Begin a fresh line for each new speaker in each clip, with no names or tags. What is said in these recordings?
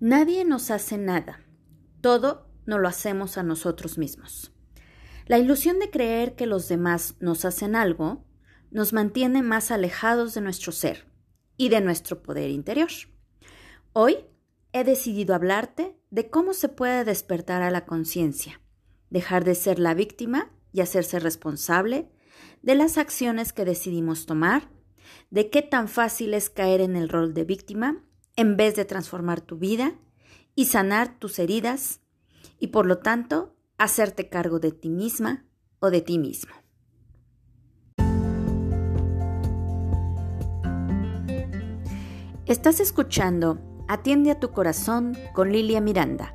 Nadie nos hace nada. Todo nos lo hacemos a nosotros mismos. La ilusión de creer que los demás nos hacen algo nos mantiene más alejados de nuestro ser y de nuestro poder interior. Hoy he decidido hablarte de cómo se puede despertar a la conciencia, dejar de ser la víctima y hacerse responsable de las acciones que decidimos tomar, de qué tan fácil es caer en el rol de víctima en vez de transformar tu vida y sanar tus heridas y por lo tanto hacerte cargo de ti misma o de ti mismo. Estás escuchando Atiende a tu corazón con Lilia Miranda,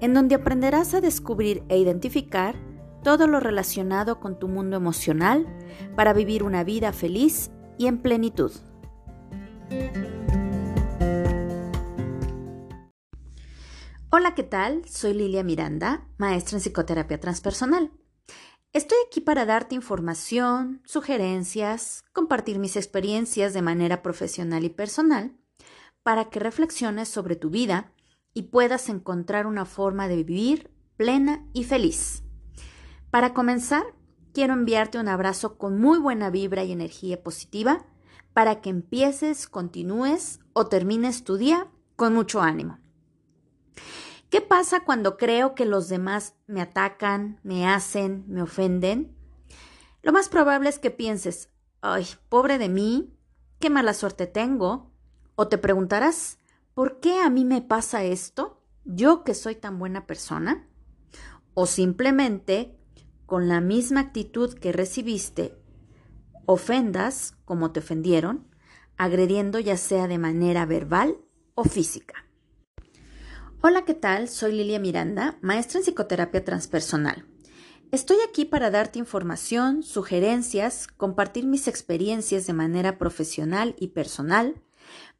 en donde aprenderás a descubrir e identificar todo lo relacionado con tu mundo emocional para vivir una vida feliz y en plenitud. Hola, ¿qué tal? Soy Lilia Miranda, maestra en psicoterapia transpersonal. Estoy aquí para darte información, sugerencias, compartir mis experiencias de manera profesional y personal, para que reflexiones sobre tu vida y puedas encontrar una forma de vivir plena y feliz. Para comenzar, quiero enviarte un abrazo con muy buena vibra y energía positiva para que empieces, continúes o termines tu día con mucho ánimo. ¿Qué pasa cuando creo que los demás me atacan, me hacen, me ofenden? Lo más probable es que pienses, ay, pobre de mí, qué mala suerte tengo. O te preguntarás, ¿por qué a mí me pasa esto? Yo que soy tan buena persona. O simplemente, con la misma actitud que recibiste, ofendas como te ofendieron, agrediendo ya sea de manera verbal o física. Hola, ¿qué tal? Soy Lilia Miranda, maestra en psicoterapia transpersonal. Estoy aquí para darte información, sugerencias, compartir mis experiencias de manera profesional y personal,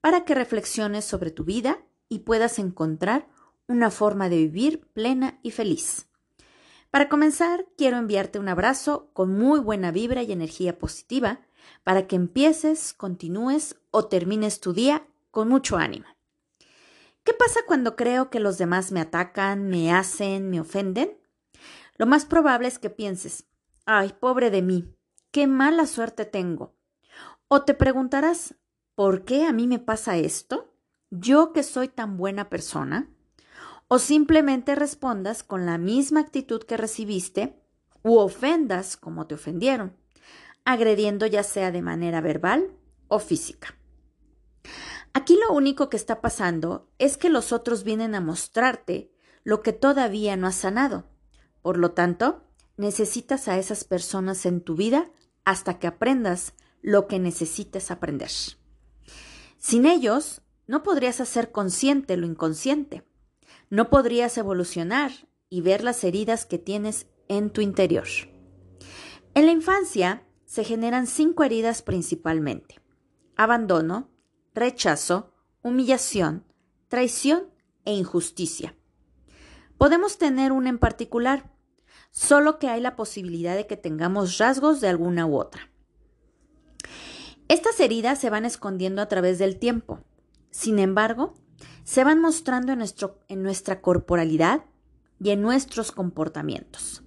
para que reflexiones sobre tu vida y puedas encontrar una forma de vivir plena y feliz. Para comenzar, quiero enviarte un abrazo con muy buena vibra y energía positiva para que empieces, continúes o termines tu día con mucho ánimo. ¿Qué pasa cuando creo que los demás me atacan, me hacen, me ofenden? Lo más probable es que pienses, ay, pobre de mí, qué mala suerte tengo. O te preguntarás, ¿por qué a mí me pasa esto? ¿Yo que soy tan buena persona? O simplemente respondas con la misma actitud que recibiste u ofendas como te ofendieron, agrediendo ya sea de manera verbal o física. Aquí lo único que está pasando es que los otros vienen a mostrarte lo que todavía no has sanado. Por lo tanto, necesitas a esas personas en tu vida hasta que aprendas lo que necesites aprender. Sin ellos, no podrías hacer consciente lo inconsciente. No podrías evolucionar y ver las heridas que tienes en tu interior. En la infancia se generan cinco heridas principalmente. Abandono, rechazo, humillación, traición e injusticia. Podemos tener una en particular, solo que hay la posibilidad de que tengamos rasgos de alguna u otra. Estas heridas se van escondiendo a través del tiempo. Sin embargo, se van mostrando en, nuestro, en nuestra corporalidad y en nuestros comportamientos.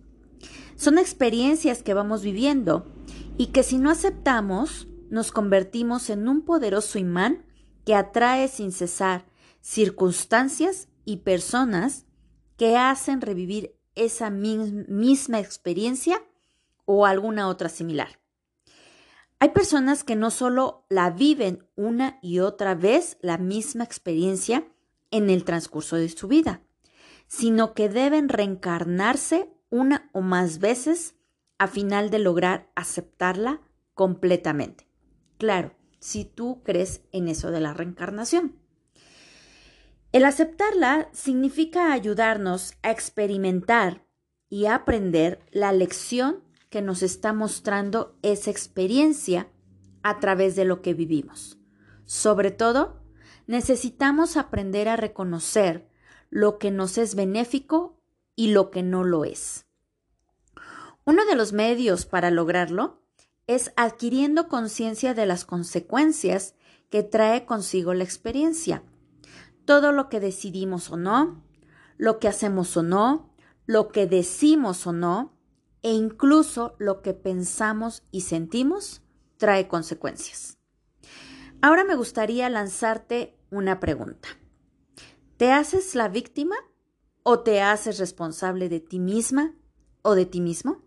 Son experiencias que vamos viviendo y que si no aceptamos, nos convertimos en un poderoso imán que atrae sin cesar circunstancias y personas que hacen revivir esa misma experiencia o alguna otra similar. Hay personas que no solo la viven una y otra vez la misma experiencia en el transcurso de su vida, sino que deben reencarnarse una o más veces a final de lograr aceptarla completamente. Claro, si tú crees en eso de la reencarnación. El aceptarla significa ayudarnos a experimentar y aprender la lección que nos está mostrando esa experiencia a través de lo que vivimos. Sobre todo, necesitamos aprender a reconocer lo que nos es benéfico y lo que no lo es. Uno de los medios para lograrlo es adquiriendo conciencia de las consecuencias que trae consigo la experiencia. todo lo que decidimos o no, lo que hacemos o no, lo que decimos o no, e incluso lo que pensamos y sentimos trae consecuencias. Ahora me gustaría lanzarte una pregunta. ¿Te haces la víctima o te haces responsable de ti misma o de ti mismo?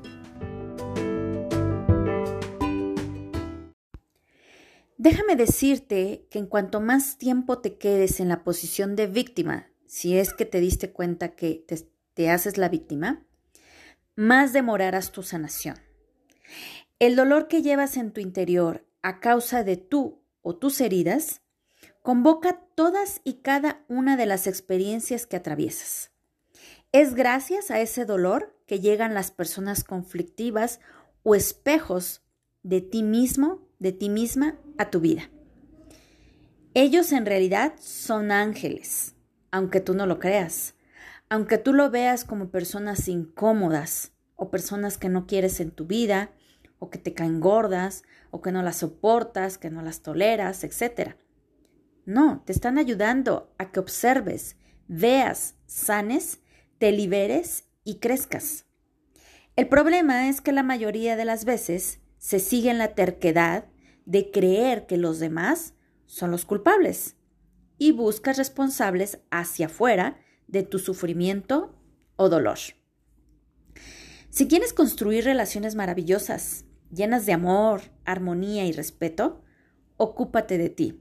Déjame decirte que en cuanto más tiempo te quedes en la posición de víctima, si es que te diste cuenta que te, haces la víctima, más demorarás tu sanación. El dolor que llevas en tu interior a causa de tú o tus heridas convoca todas y cada una de las experiencias que atraviesas. Es gracias a ese dolor que llegan las personas conflictivas o espejos de ti mismo, de ti misma a tu vida. Ellos en realidad son ángeles, aunque tú no lo creas, aunque tú lo veas como personas incómodas o personas que no quieres en tu vida, o que te caen gordas, o que no las soportas, que no las toleras, etc. No, te están ayudando a que observes, veas, sanes, te liberes y crezcas. El problema es que la mayoría de las veces se sigue en la terquedad de creer que los demás son los culpables y buscas responsables hacia afuera de tu sufrimiento o dolor. Si quieres construir relaciones maravillosas, llenas de amor, armonía y respeto, ocúpate de ti,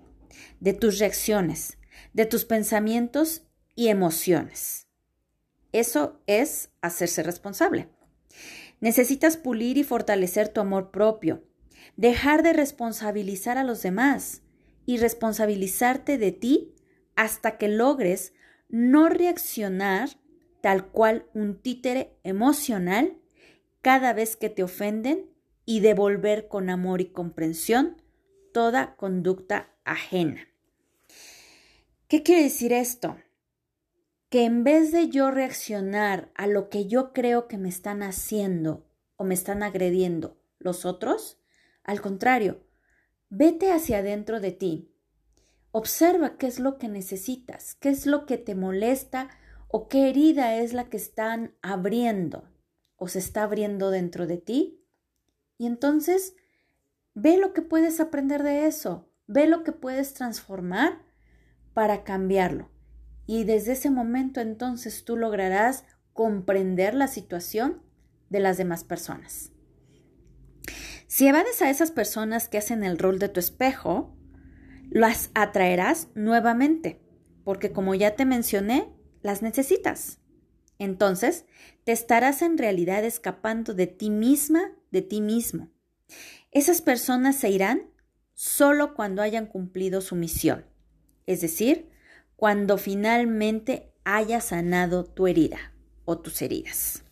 de tus reacciones, de tus pensamientos y emociones. Eso es hacerse responsable. Necesitas pulir y fortalecer tu amor propio, dejar de responsabilizar a los demás y responsabilizarte de ti hasta que logres no reaccionar tal cual un títere emocional cada vez que te ofenden y devolver con amor y comprensión toda conducta ajena. ¿Qué quiere decir esto? Que en vez de yo reaccionar a lo que yo creo que me están haciendo o me están agrediendo los otros, al contrario, vete hacia adentro de ti. Observa qué es lo que necesitas, qué es lo que te molesta o qué herida es la que están abriendo o se está abriendo dentro de ti. Y entonces ve lo que puedes aprender de eso, ve lo que puedes transformar para cambiarlo. Y desde ese momento entonces tú lograrás comprender la situación de las demás personas. Si evades a esas personas que hacen el rol de tu espejo, las atraerás nuevamente, porque como ya te mencioné, las necesitas. Entonces, te estarás en realidad escapando de ti misma, de ti mismo. Esas personas se irán solo cuando hayan cumplido su misión, es decir, cuando finalmente hayas sanado tu herida o tus heridas.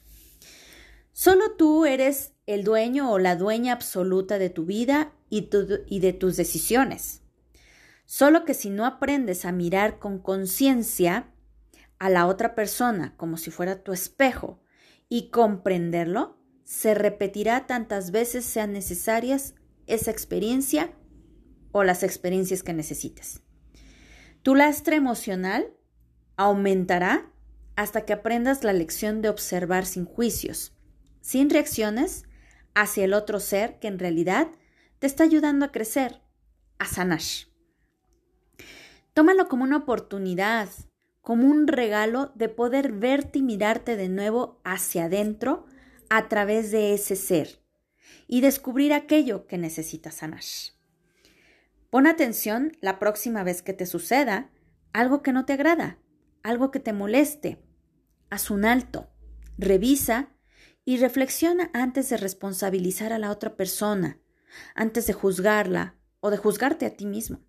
Solo tú eres el dueño o la dueña absoluta de tu vida y, y de tus decisiones. Solo que si no aprendes a mirar con conciencia a la otra persona como si fuera tu espejo y comprenderlo, se repetirá tantas veces sean necesarias esa experiencia o las experiencias que necesites. Tu lastre emocional aumentará hasta que aprendas la lección de observar sin juicios, sin reacciones hacia el otro ser que en realidad te está ayudando a crecer, a sanar. Tómalo como una oportunidad, como un regalo de poder verte y mirarte de nuevo hacia adentro a través de ese ser y descubrir aquello que necesitas sanar. Pon atención la próxima vez que te suceda algo que no te agrada, algo que te moleste. Haz un alto, revisa y reflexiona antes de responsabilizar a la otra persona, antes de juzgarla o de juzgarte a ti mismo.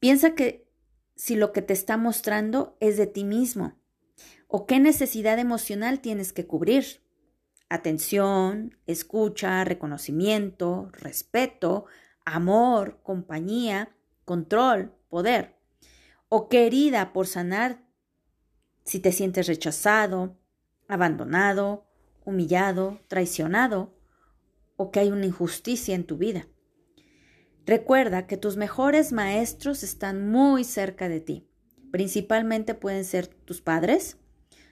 Piensa que si lo que te está mostrando es de ti mismo o qué necesidad emocional tienes que cubrir. Atención, escucha, reconocimiento, respeto, amor, compañía, control, poder. O qué herida por sanar si te sientes rechazado, abandonado, humillado, traicionado o que hay una injusticia en tu vida. Recuerda que tus mejores maestros están muy cerca de ti. Principalmente pueden ser tus padres,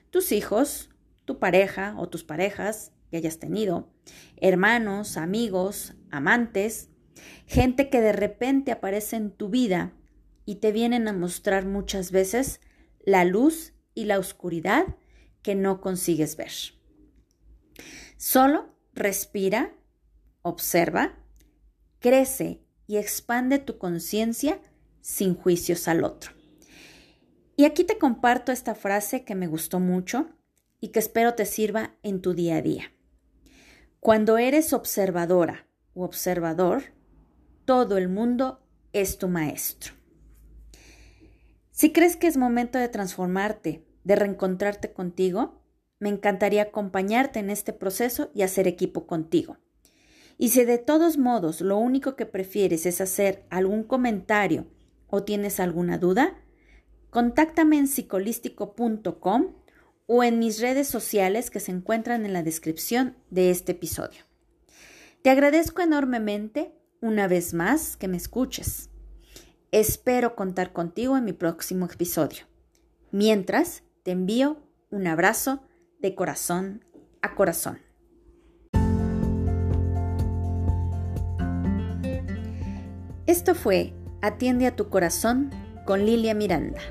tus hijos, tu pareja o tus parejas que hayas tenido, hermanos, amigos, amantes, gente que de repente aparece en tu vida y te vienen a mostrar muchas veces la luz y la oscuridad que no consigues ver. Solo respira, observa, crece y expande tu conciencia sin juicios al otro. Y aquí te comparto esta frase que me gustó mucho y que espero te sirva en tu día a día. Cuando eres observadora o observador, todo el mundo es tu maestro. Si crees que es momento de transformarte, de reencontrarte contigo, me encantaría acompañarte en este proceso y hacer equipo contigo. Y si de todos modos lo único que prefieres es hacer algún comentario o tienes alguna duda, contáctame en psicolístico.com o en mis redes sociales que se encuentran en la descripción de este episodio. Te agradezco enormemente una vez más que me escuches. Espero contar contigo en mi próximo episodio. Mientras, te envío un abrazo de corazón a corazón. Esto fue Atiende a tu corazón con Lilia Miranda.